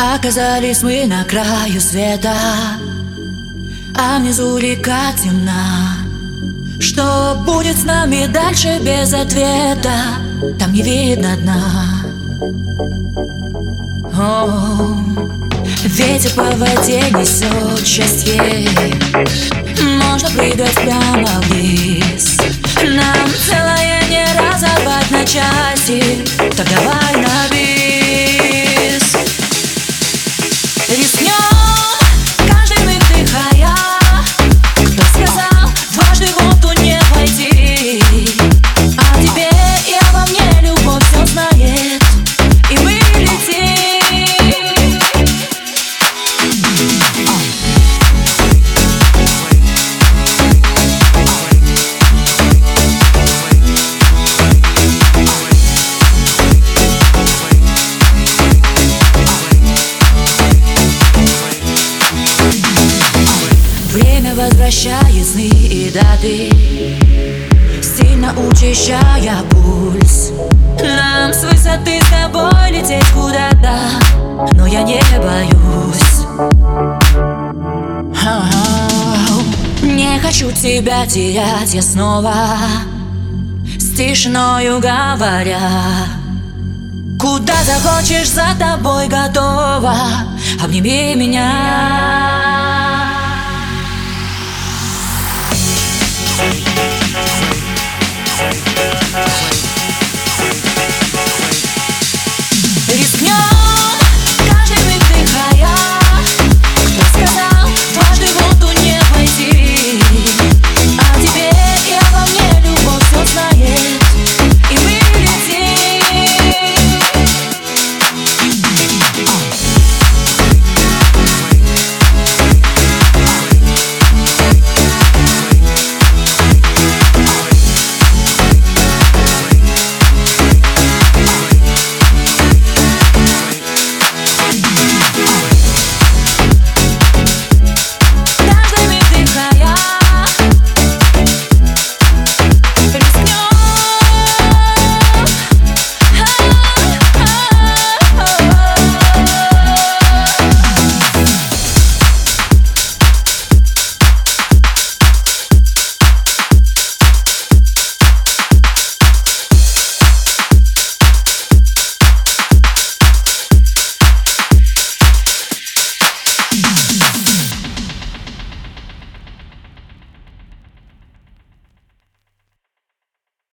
Оказались мы на краю света А внизу река темна. Что будет с нами дальше без ответа Там не видно дна. О, Ветер по воде несет счастье. Можно прыгать прямо вниз. Нам целое не разорвать на части Время возвращает сны и даты Сильно учащая пульс. Нам с высоты с тобой лететь куда-то Но я не боюсь. Не хочу тебя терять я снова С тишиною говоря. Куда захочешь, за тобой готова. Обними меня Рискнем